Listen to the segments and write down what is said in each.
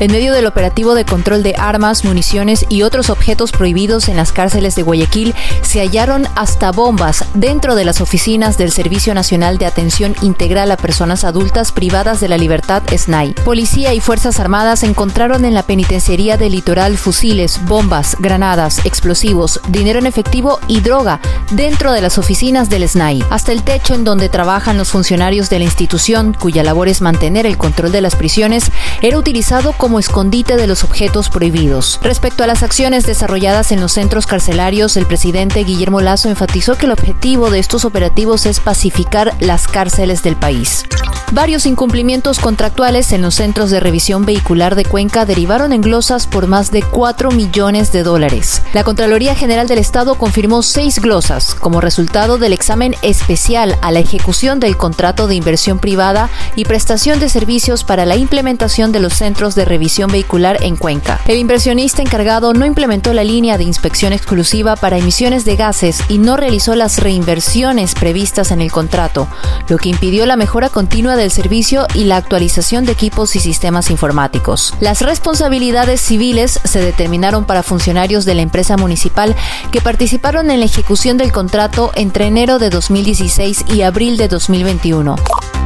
en medio del operativo de control de armas, municiones y otros objetos prohibidos en las cárceles de Guayaquil, se hallaron hasta bombas dentro de las oficinas del Servicio Nacional de Atención Integral a Personas Adultas Privadas de la Libertad, SNAI. Policía y Fuerzas Armadas encontraron en la penitenciaría del litoral fusiles, bombas, granadas, explosivos, dinero en efectivo y droga dentro de las oficinas del SNAI, hasta el techo en donde trabajan los funcionarios de la institución, cuya labor es mantener el control de las prisiones, era utilizado como como escondite de los objetos prohibidos. Respecto a las acciones desarrolladas en los centros carcelarios, el presidente Guillermo Lazo enfatizó que el objetivo de estos operativos es pacificar las cárceles del país. Varios incumplimientos contractuales en los centros de revisión vehicular de Cuenca derivaron en glosas por más de 4 millones de dólares. La Contraloría General del Estado confirmó seis glosas como resultado del examen especial a la ejecución del contrato de inversión privada y prestación de servicios para la implementación de los centros de revisión vehicular en Cuenca. El inversionista encargado no implementó la línea de inspección exclusiva para emisiones de gases y no realizó las reinversiones previstas en el contrato, lo que impidió la mejora continua del servicio y la actualización de equipos y sistemas informáticos. Las responsabilidades civiles se determinaron para funcionarios de la empresa municipal que participaron en la ejecución del contrato entre enero de 2016 y abril de 2021.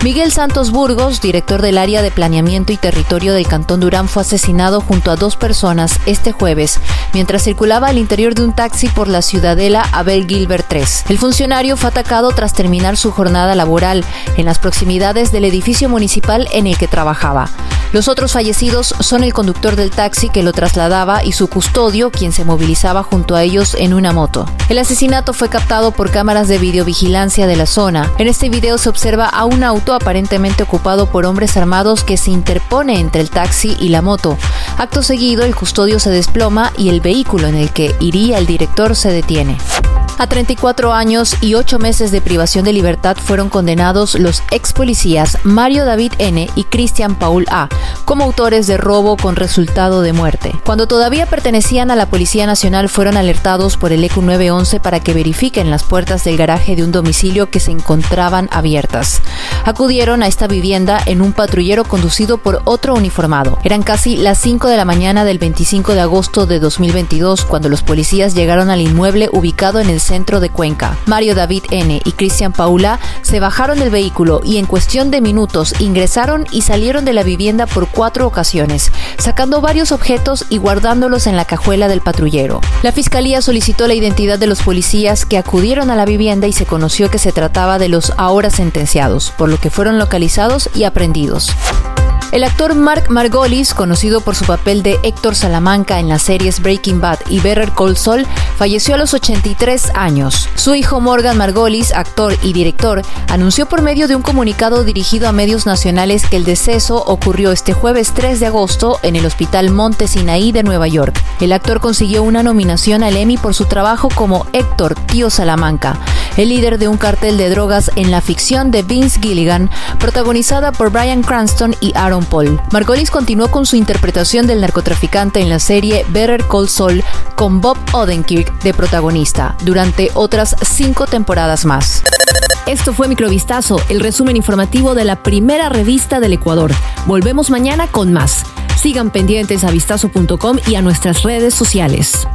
Miguel Santos Burgos, director del área de planeamiento y territorio del Cantón Durán, fue asesinado junto a dos personas este jueves mientras circulaba al interior de un taxi por la ciudadela Abel Gilbert 3. El funcionario fue atacado tras terminar su jornada laboral en las proximidades del edificio municipal en el que trabajaba. Los otros fallecidos son el conductor del taxi que lo trasladaba y su custodio, quien se movilizaba junto a ellos en una moto. El asesinato fue captado por cámaras de videovigilancia de la zona. En este video se observa a un auto aparentemente ocupado por hombres armados que se interpone entre el taxi y la moto. Acto seguido, el custodio se desploma y el vehículo en el que iría el director se detiene. A 34 años y 8 meses de privación de libertad fueron condenados los ex policías Mario David N. y Cristian Paul A. como autores de robo con resultado de muerte. Cuando todavía pertenecían a la Policía Nacional fueron alertados por el ECU 911 para que verifiquen las puertas del garaje de un domicilio que se encontraban abiertas. Acudieron a esta vivienda en un patrullero conducido por otro uniformado. Eran casi las 5 de la mañana del 25 de agosto de 2022 cuando los policías llegaron al inmueble ubicado en el centro de Cuenca. Mario David N. y Cristian Paula se bajaron del vehículo y en cuestión de minutos ingresaron y salieron de la vivienda por cuatro ocasiones, sacando varios objetos y guardándolos en la cajuela del patrullero. La fiscalía solicitó la identidad de los policías que acudieron a la vivienda y se conoció que se trataba de los ahora sentenciados, por lo que fueron localizados y aprendidos. El actor Mark Margolis, conocido por su papel de Héctor Salamanca en las series Breaking Bad y Better Call Saul, falleció a los 83 años. Su hijo Morgan Margolis, actor y director, anunció por medio de un comunicado dirigido a medios nacionales que el deceso ocurrió este jueves 3 de agosto en el Hospital Monte Sinaí de Nueva York. El actor consiguió una nominación al Emmy por su trabajo como Héctor Tío Salamanca, el líder de un cartel de drogas en la ficción de Vince Gilligan, protagonizada por Brian Cranston y Aaron Paul. Margolis continuó con su interpretación del narcotraficante en la serie Better Call Saul con Bob Odenkirk de protagonista durante otras cinco temporadas más. Esto fue Microvistazo, el resumen informativo de la primera revista del Ecuador. Volvemos mañana con más. Sigan pendientes a vistazo.com y a nuestras redes sociales.